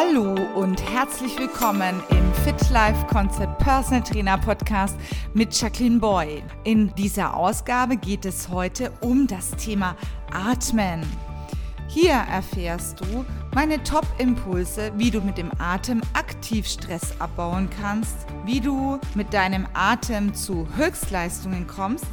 Hallo und herzlich willkommen im Fit Life Concept Personal Trainer Podcast mit Jacqueline Boy. In dieser Ausgabe geht es heute um das Thema Atmen. Hier erfährst du meine Top-Impulse, wie du mit dem Atem aktiv Stress abbauen kannst, wie du mit deinem Atem zu Höchstleistungen kommst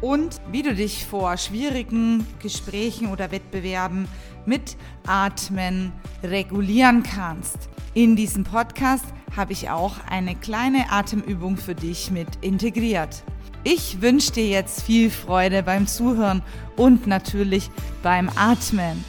und wie du dich vor schwierigen Gesprächen oder Wettbewerben mit Atmen regulieren kannst. In diesem Podcast habe ich auch eine kleine Atemübung für dich mit integriert. Ich wünsche dir jetzt viel Freude beim Zuhören und natürlich beim Atmen.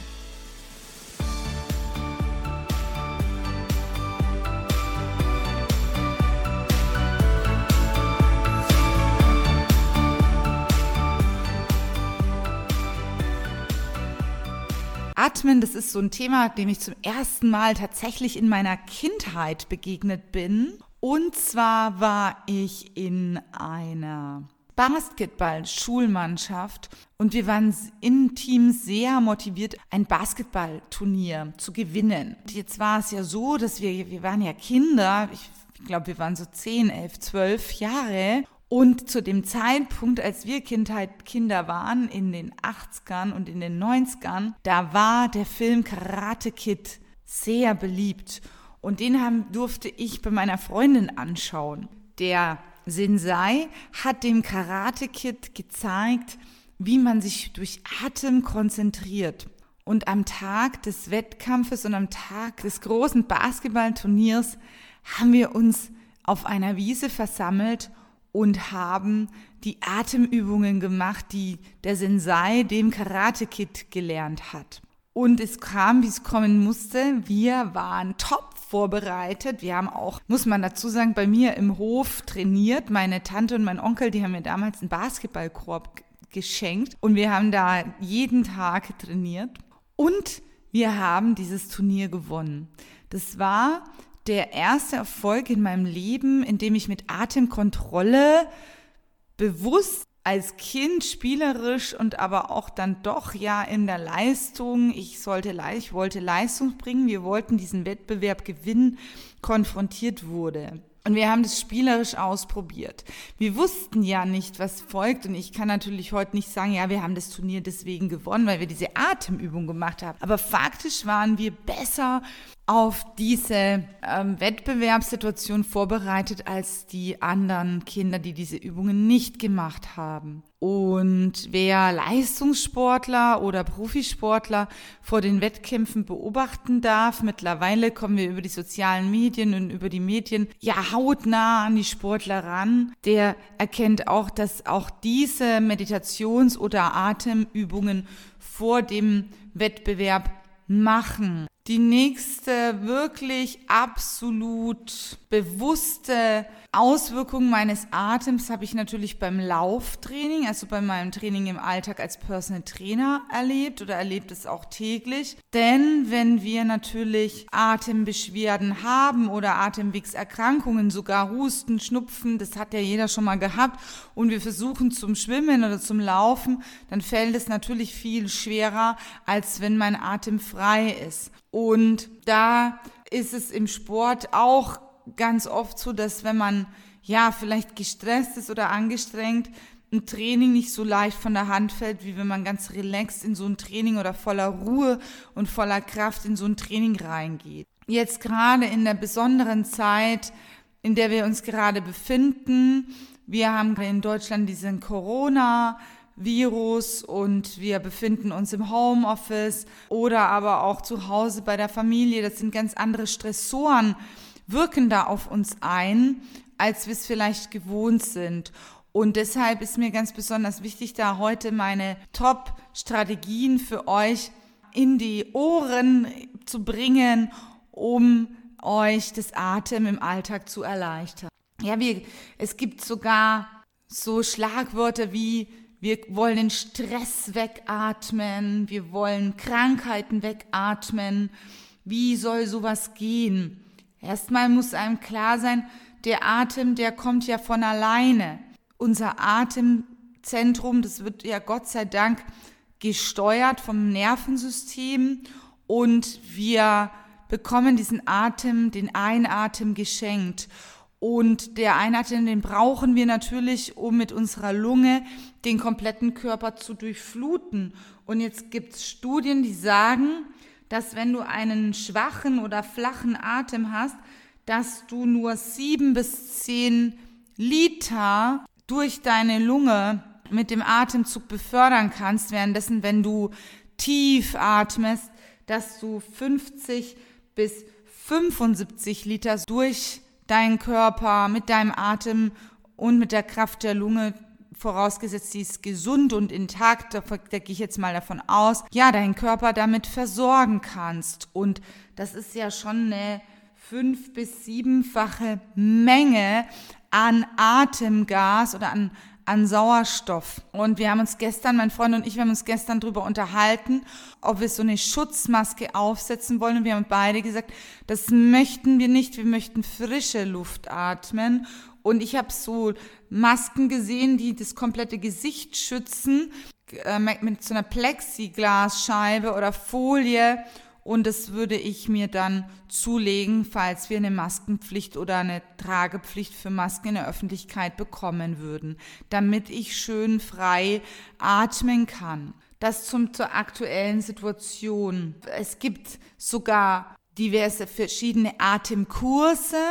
Atmen, das ist so ein Thema, dem ich zum ersten Mal tatsächlich in meiner Kindheit begegnet bin. Und zwar war ich in einer Basketball-Schulmannschaft und wir waren im Team sehr motiviert, ein Basketballturnier zu gewinnen. Jetzt war es ja so, dass wir, wir waren ja Kinder, ich glaube, wir waren so 10, 11, 12 Jahre und zu dem Zeitpunkt, als wir Kindheit, Kinder waren, in den 80ern und in den 90ern, da war der Film Karate Kid sehr beliebt. Und den haben, durfte ich bei meiner Freundin anschauen. Der Sensei hat dem Karate Kid gezeigt, wie man sich durch Atem konzentriert. Und am Tag des Wettkampfes und am Tag des großen Basketballturniers haben wir uns auf einer Wiese versammelt und haben die Atemübungen gemacht, die der Sensei dem Karate Kid gelernt hat. Und es kam, wie es kommen musste. Wir waren top vorbereitet. Wir haben auch, muss man dazu sagen, bei mir im Hof trainiert. Meine Tante und mein Onkel, die haben mir damals einen Basketballkorb geschenkt und wir haben da jeden Tag trainiert. Und wir haben dieses Turnier gewonnen. Das war der erste Erfolg in meinem Leben, in dem ich mit Atemkontrolle bewusst als Kind spielerisch und aber auch dann doch ja in der Leistung, ich sollte, ich wollte Leistung bringen, wir wollten diesen Wettbewerb gewinnen, konfrontiert wurde. Und wir haben das spielerisch ausprobiert. Wir wussten ja nicht, was folgt. Und ich kann natürlich heute nicht sagen, ja, wir haben das Turnier deswegen gewonnen, weil wir diese Atemübung gemacht haben. Aber faktisch waren wir besser auf diese ähm, Wettbewerbssituation vorbereitet als die anderen Kinder, die diese Übungen nicht gemacht haben. Und wer Leistungssportler oder Profisportler vor den Wettkämpfen beobachten darf, mittlerweile kommen wir über die sozialen Medien und über die Medien ja hautnah an die Sportler ran, der erkennt auch, dass auch diese Meditations- oder Atemübungen vor dem Wettbewerb machen. Die nächste wirklich absolut bewusste Auswirkung meines Atems habe ich natürlich beim Lauftraining, also bei meinem Training im Alltag als Personal Trainer erlebt oder erlebt es auch täglich. Denn wenn wir natürlich Atembeschwerden haben oder Atemwegserkrankungen, sogar Husten, Schnupfen, das hat ja jeder schon mal gehabt, und wir versuchen zum Schwimmen oder zum Laufen, dann fällt es natürlich viel schwerer, als wenn mein Atem frei ist. Und da ist es im Sport auch ganz oft so, dass wenn man ja vielleicht gestresst ist oder angestrengt, ein Training nicht so leicht von der Hand fällt, wie wenn man ganz relaxed in so ein Training oder voller Ruhe und voller Kraft in so ein Training reingeht. Jetzt gerade in der besonderen Zeit, in der wir uns gerade befinden, wir haben in Deutschland diesen Corona, Virus und wir befinden uns im Homeoffice oder aber auch zu Hause bei der Familie. Das sind ganz andere Stressoren, wirken da auf uns ein, als wir es vielleicht gewohnt sind. Und deshalb ist mir ganz besonders wichtig, da heute meine Top-Strategien für euch in die Ohren zu bringen, um euch das Atem im Alltag zu erleichtern. Ja, wir, es gibt sogar so Schlagwörter wie wir wollen den Stress wegatmen, wir wollen Krankheiten wegatmen. Wie soll sowas gehen? Erstmal muss einem klar sein, der Atem, der kommt ja von alleine. Unser Atemzentrum, das wird ja Gott sei Dank gesteuert vom Nervensystem und wir bekommen diesen Atem, den Einatem geschenkt. Und der Einatem, den brauchen wir natürlich, um mit unserer Lunge den kompletten Körper zu durchfluten. Und jetzt gibt es Studien, die sagen, dass wenn du einen schwachen oder flachen Atem hast, dass du nur sieben bis zehn Liter durch deine Lunge mit dem Atemzug befördern kannst, währenddessen, wenn du tief atmest, dass du 50 bis 75 Liter durch deinen Körper mit deinem Atem und mit der Kraft der Lunge vorausgesetzt, sie ist gesund und intakt, da gehe ich jetzt mal davon aus, ja, deinen Körper damit versorgen kannst. Und das ist ja schon eine fünf- bis siebenfache Menge an Atemgas oder an, an Sauerstoff. Und wir haben uns gestern, mein Freund und ich, wir haben uns gestern darüber unterhalten, ob wir so eine Schutzmaske aufsetzen wollen. Und wir haben beide gesagt, das möchten wir nicht. Wir möchten frische Luft atmen. Und ich habe so Masken gesehen, die das komplette Gesicht schützen, äh, mit so einer Plexiglasscheibe oder Folie und das würde ich mir dann zulegen, falls wir eine Maskenpflicht oder eine Tragepflicht für Masken in der Öffentlichkeit bekommen würden, damit ich schön frei atmen kann. Das zum, zur aktuellen Situation. Es gibt sogar diverse verschiedene Atemkurse.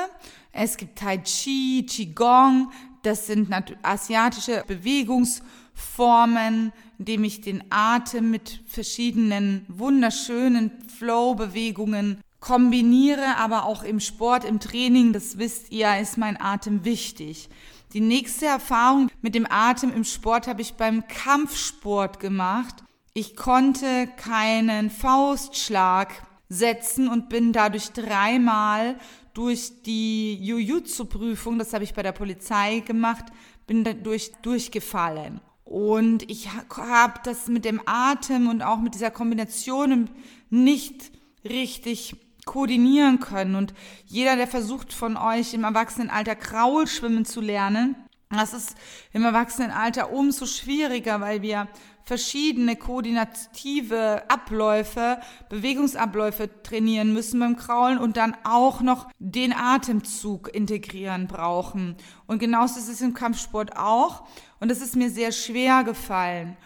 Es gibt Tai Chi, Qigong, das sind asiatische Bewegungsformen, indem ich den Atem mit verschiedenen wunderschönen Flow-Bewegungen kombiniere, aber auch im Sport, im Training, das wisst ihr, ist mein Atem wichtig. Die nächste Erfahrung mit dem Atem im Sport habe ich beim Kampfsport gemacht. Ich konnte keinen Faustschlag setzen und bin dadurch dreimal durch die Jujutsu-Prüfung, das habe ich bei der Polizei gemacht, bin dadurch durchgefallen. Und ich habe das mit dem Atem und auch mit dieser Kombination nicht richtig koordinieren können. Und jeder, der versucht von euch im Erwachsenenalter Kraul schwimmen zu lernen, das ist im Erwachsenenalter umso schwieriger, weil wir verschiedene koordinative Abläufe, Bewegungsabläufe trainieren müssen beim Kraulen und dann auch noch den Atemzug integrieren brauchen. Und genauso ist es im Kampfsport auch. Und es ist mir sehr schwer gefallen.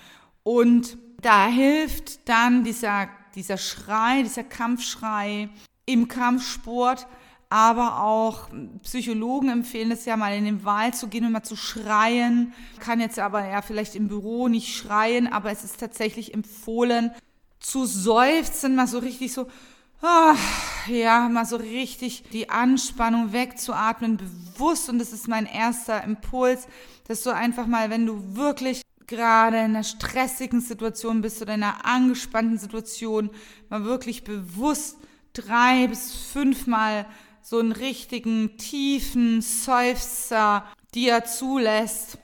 Und da hilft dann dieser, dieser Schrei, dieser Kampfschrei im Kampfsport, aber auch Psychologen empfehlen es ja mal in den Wald zu gehen und mal zu schreien. Kann jetzt aber ja vielleicht im Büro nicht schreien, aber es ist tatsächlich empfohlen zu seufzen, mal so richtig so, oh, ja, mal so richtig die Anspannung wegzuatmen, bewusst. Und das ist mein erster Impuls, dass du einfach mal, wenn du wirklich gerade in einer stressigen Situation bist oder in einer angespannten Situation, mal wirklich bewusst drei bis fünfmal so einen richtigen tiefen Seufzer dir zulässt,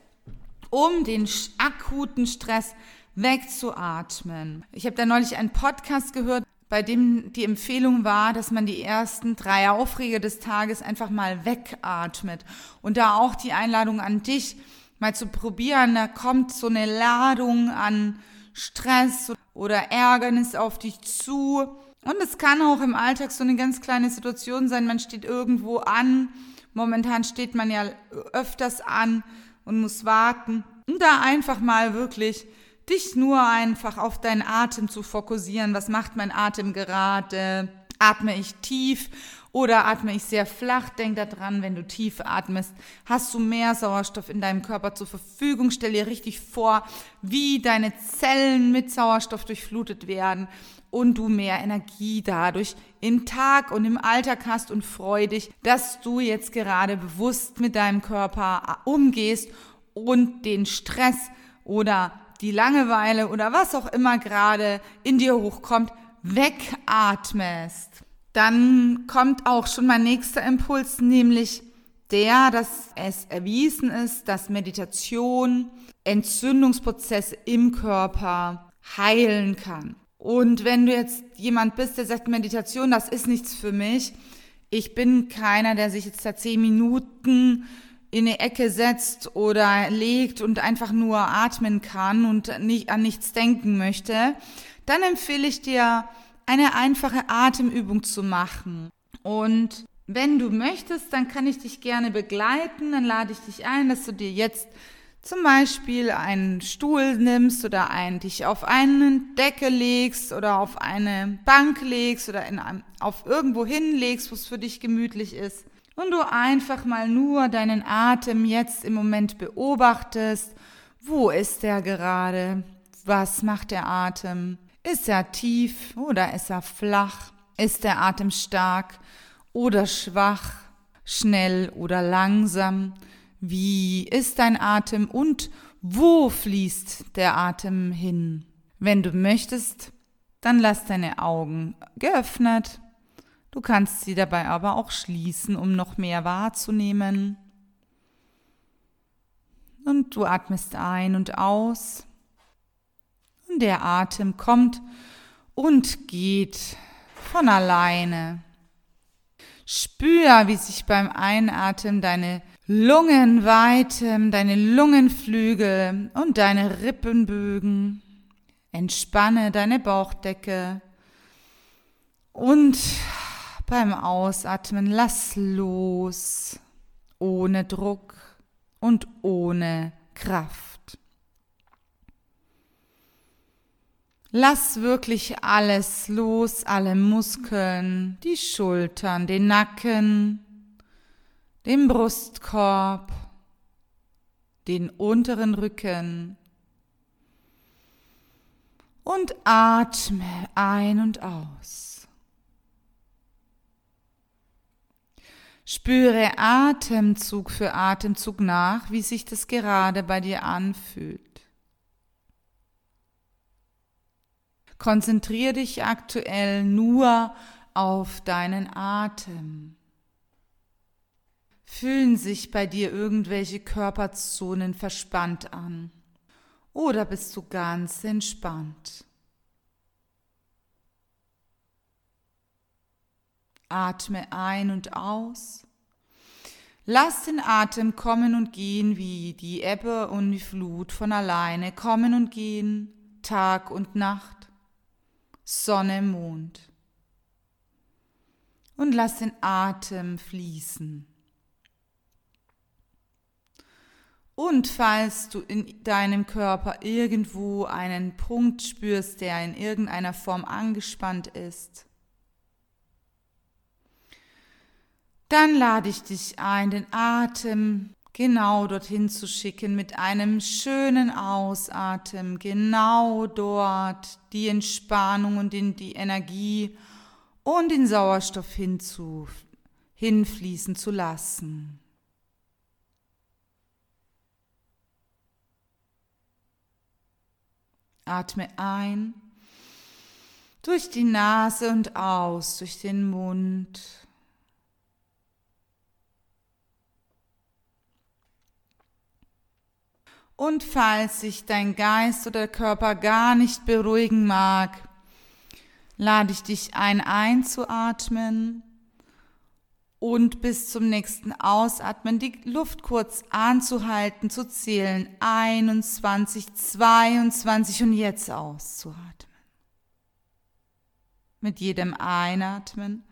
um den akuten Stress wegzuatmen. Ich habe da neulich einen Podcast gehört, bei dem die Empfehlung war, dass man die ersten drei Aufreger des Tages einfach mal wegatmet. Und da auch die Einladung an dich, mal zu probieren, da kommt so eine Ladung an Stress oder Ärgernis auf dich zu und es kann auch im Alltag so eine ganz kleine Situation sein. Man steht irgendwo an. Momentan steht man ja öfters an und muss warten. Und da einfach mal wirklich dich nur einfach auf deinen Atem zu fokussieren. Was macht mein Atem gerade? Atme ich tief oder atme ich sehr flach? Denk daran, wenn du tief atmest, hast du mehr Sauerstoff in deinem Körper zur Verfügung. Stell dir richtig vor, wie deine Zellen mit Sauerstoff durchflutet werden und du mehr Energie dadurch im Tag und im Alltag hast und freu dich, dass du jetzt gerade bewusst mit deinem Körper umgehst und den Stress oder die Langeweile oder was auch immer gerade in dir hochkommt, wegatmest. Dann kommt auch schon mein nächster Impuls, nämlich der, dass es erwiesen ist, dass Meditation Entzündungsprozesse im Körper heilen kann. Und wenn du jetzt jemand bist, der sagt, Meditation, das ist nichts für mich, ich bin keiner, der sich jetzt da zehn Minuten in eine Ecke setzt oder legt und einfach nur atmen kann und nicht an nichts denken möchte, dann empfehle ich dir eine einfache Atemübung zu machen. Und wenn du möchtest, dann kann ich dich gerne begleiten. Dann lade ich dich ein, dass du dir jetzt zum Beispiel einen Stuhl nimmst oder ein, dich auf eine Decke legst oder auf eine Bank legst oder in einem, auf irgendwo hinlegst, wo es für dich gemütlich ist. Und du einfach mal nur deinen Atem jetzt im Moment beobachtest. Wo ist der gerade? Was macht der Atem? Ist er tief oder ist er flach? Ist der Atem stark? oder schwach, schnell oder langsam? Wie ist dein Atem und wo fließt der Atem hin? Wenn du möchtest, dann lass deine Augen geöffnet. Du kannst sie dabei aber auch schließen, um noch mehr wahrzunehmen. Und du atmest ein und aus. Und der Atem kommt und geht von alleine. Spür, wie sich beim Einatmen deine Lungen weiten, deine Lungenflügel und deine Rippenbögen. Entspanne deine Bauchdecke und beim Ausatmen lass los, ohne Druck und ohne Kraft. Lass wirklich alles los, alle Muskeln, die Schultern, den Nacken, den Brustkorb, den unteren Rücken. Und atme ein und aus. Spüre Atemzug für Atemzug nach, wie sich das gerade bei dir anfühlt. Konzentriere dich aktuell nur auf deinen Atem. Fühlen sich bei dir irgendwelche Körperzonen verspannt an? Oder bist du ganz entspannt? Atme ein und aus. Lass den Atem kommen und gehen wie die Ebbe und die Flut von alleine kommen und gehen, Tag und Nacht. Sonne, Mond. Und lass den Atem fließen. Und falls du in deinem Körper irgendwo einen Punkt spürst, der in irgendeiner Form angespannt ist, dann lade ich dich ein, den Atem genau dorthin zu schicken mit einem schönen Ausatmen, genau dort die Entspannung und die Energie und den Sauerstoff hinzu, hinfließen zu lassen. Atme ein durch die Nase und aus durch den Mund. Und falls sich dein Geist oder Körper gar nicht beruhigen mag, lade ich dich ein, einzuatmen und bis zum nächsten Ausatmen die Luft kurz anzuhalten, zu zählen. 21, 22 und jetzt auszuatmen. Mit jedem Einatmen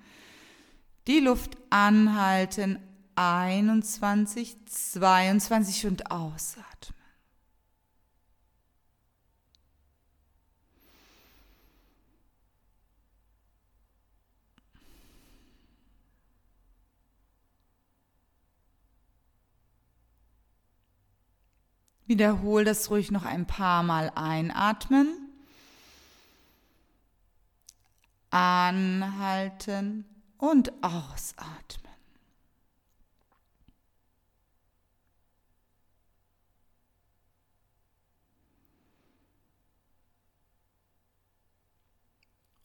die Luft anhalten. 21, 22 und ausatmen. Wiederhol das ruhig noch ein paar Mal einatmen. Anhalten und ausatmen.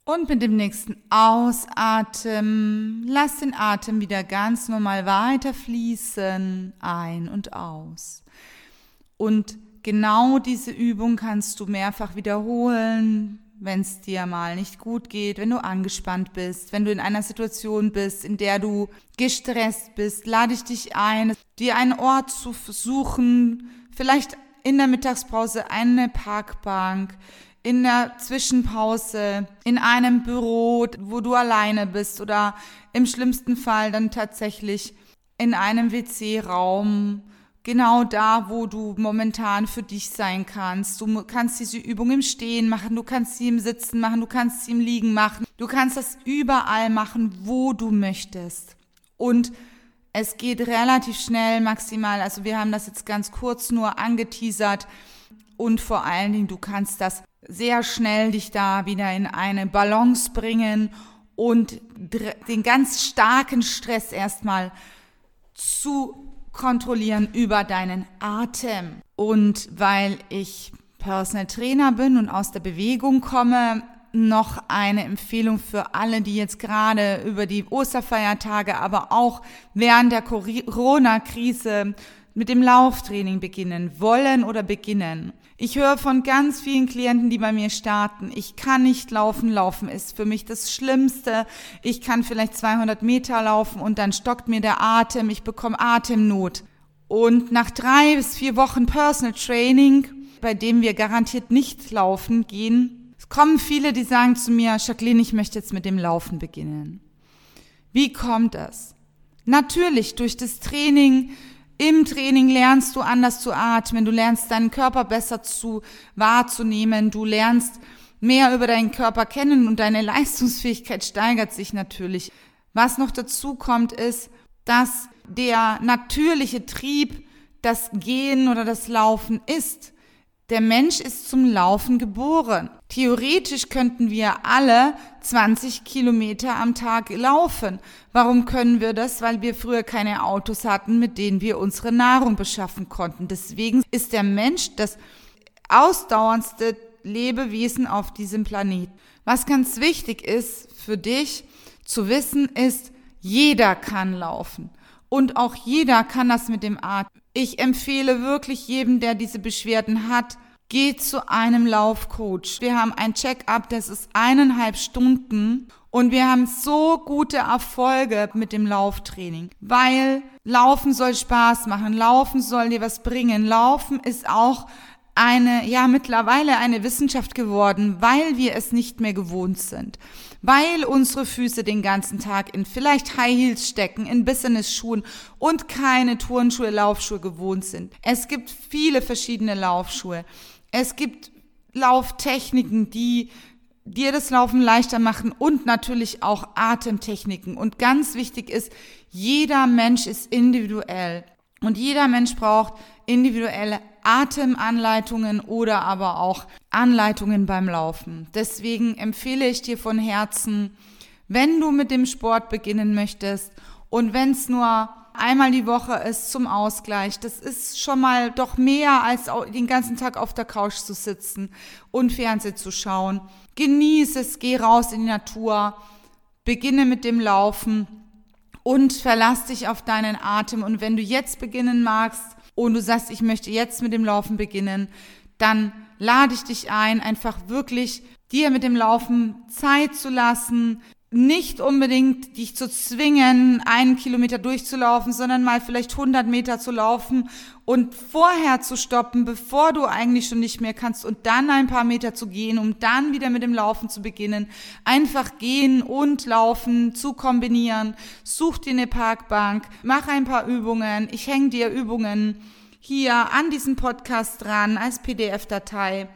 Und mit dem nächsten Ausatmen lass den Atem wieder ganz normal weiter fließen, ein und aus. Und genau diese Übung kannst du mehrfach wiederholen, wenn es dir mal nicht gut geht, wenn du angespannt bist, wenn du in einer Situation bist, in der du gestresst bist, lade ich dich ein, dir einen Ort zu suchen, vielleicht in der Mittagspause eine Parkbank, in der Zwischenpause, in einem Büro, wo du alleine bist oder im schlimmsten Fall dann tatsächlich in einem WC-Raum, genau da, wo du momentan für dich sein kannst. Du kannst diese Übung im Stehen machen, du kannst sie im Sitzen machen, du kannst sie im Liegen machen. Du kannst das überall machen, wo du möchtest. Und es geht relativ schnell, maximal. Also wir haben das jetzt ganz kurz nur angeteasert. Und vor allen Dingen, du kannst das sehr schnell dich da wieder in eine Balance bringen und den ganz starken Stress erstmal zu kontrollieren über deinen Atem. Und weil ich Personal Trainer bin und aus der Bewegung komme, noch eine Empfehlung für alle, die jetzt gerade über die Osterfeiertage, aber auch während der Corona-Krise mit dem Lauftraining beginnen wollen oder beginnen. Ich höre von ganz vielen Klienten, die bei mir starten, ich kann nicht laufen, laufen ist für mich das Schlimmste. Ich kann vielleicht 200 Meter laufen und dann stockt mir der Atem, ich bekomme Atemnot. Und nach drei bis vier Wochen Personal Training, bei dem wir garantiert nicht laufen gehen, kommen viele, die sagen zu mir, Jacqueline, ich möchte jetzt mit dem Laufen beginnen. Wie kommt das? Natürlich durch das Training, im Training lernst du anders zu atmen, du lernst deinen Körper besser zu wahrzunehmen, du lernst mehr über deinen Körper kennen und deine Leistungsfähigkeit steigert sich natürlich. Was noch dazu kommt, ist, dass der natürliche Trieb das Gehen oder das Laufen ist. Der Mensch ist zum Laufen geboren. Theoretisch könnten wir alle 20 Kilometer am Tag laufen. Warum können wir das? Weil wir früher keine Autos hatten, mit denen wir unsere Nahrung beschaffen konnten. Deswegen ist der Mensch das ausdauerndste Lebewesen auf diesem Planeten. Was ganz wichtig ist für dich zu wissen, ist, jeder kann laufen. Und auch jeder kann das mit dem Atem. Ich empfehle wirklich jedem, der diese Beschwerden hat, geht zu einem Laufcoach. Wir haben ein Check-up, das ist eineinhalb Stunden und wir haben so gute Erfolge mit dem Lauftraining, weil Laufen soll Spaß machen, Laufen soll dir was bringen. Laufen ist auch eine, ja, mittlerweile eine Wissenschaft geworden, weil wir es nicht mehr gewohnt sind. Weil unsere Füße den ganzen Tag in vielleicht High Heels stecken, in Business-Schuhen und keine Turnschuhe, Laufschuhe gewohnt sind. Es gibt viele verschiedene Laufschuhe. Es gibt Lauftechniken, die dir das Laufen leichter machen und natürlich auch Atemtechniken. Und ganz wichtig ist, jeder Mensch ist individuell und jeder Mensch braucht individuelle Atemanleitungen oder aber auch Anleitungen beim Laufen. Deswegen empfehle ich dir von Herzen, wenn du mit dem Sport beginnen möchtest und wenn es nur einmal die Woche ist zum Ausgleich. Das ist schon mal doch mehr als den ganzen Tag auf der Couch zu sitzen und Fernsehen zu schauen. Genieße es, geh raus in die Natur, beginne mit dem Laufen und verlass dich auf deinen Atem. Und wenn du jetzt beginnen magst und du sagst, ich möchte jetzt mit dem Laufen beginnen, dann lade ich dich ein, einfach wirklich dir mit dem Laufen Zeit zu lassen, nicht unbedingt dich zu zwingen, einen Kilometer durchzulaufen, sondern mal vielleicht 100 Meter zu laufen und vorher zu stoppen, bevor du eigentlich schon nicht mehr kannst und dann ein paar Meter zu gehen, um dann wieder mit dem Laufen zu beginnen. Einfach gehen und laufen zu kombinieren. Such dir eine Parkbank, mach ein paar Übungen. Ich hänge dir Übungen hier an diesen Podcast dran als PDF-Datei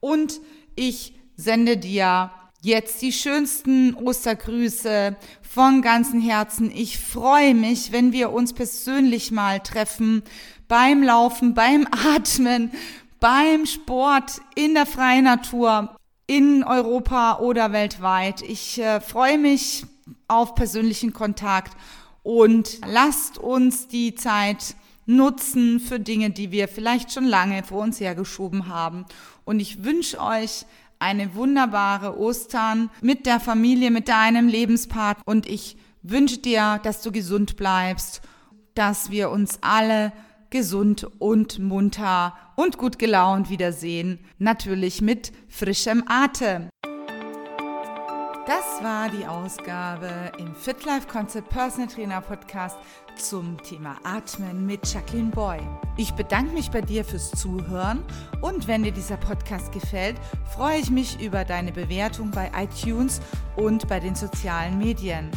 und ich sende dir Jetzt die schönsten Ostergrüße von ganzem Herzen. Ich freue mich, wenn wir uns persönlich mal treffen, beim Laufen, beim Atmen, beim Sport, in der freien Natur, in Europa oder weltweit. Ich äh, freue mich auf persönlichen Kontakt und lasst uns die Zeit nutzen für Dinge, die wir vielleicht schon lange vor uns hergeschoben haben. Und ich wünsche euch eine wunderbare Ostern mit der Familie, mit deinem Lebenspartner. Und ich wünsche dir, dass du gesund bleibst, dass wir uns alle gesund und munter und gut gelaunt wiedersehen. Natürlich mit frischem Atem. Das war die Ausgabe im Fit Life Concept Personal Trainer Podcast zum Thema Atmen mit Jacqueline Boy. Ich bedanke mich bei dir fürs Zuhören und wenn dir dieser Podcast gefällt, freue ich mich über deine Bewertung bei iTunes und bei den sozialen Medien.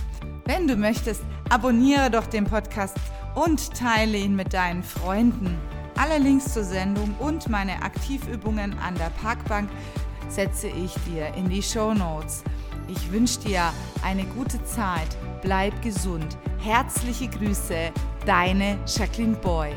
Wenn du möchtest, abonniere doch den Podcast und teile ihn mit deinen Freunden. Alle Links zur Sendung und meine Aktivübungen an der Parkbank setze ich dir in die Show Notes. Ich wünsche dir eine gute Zeit, bleib gesund. Herzliche Grüße, deine Jacqueline Boy.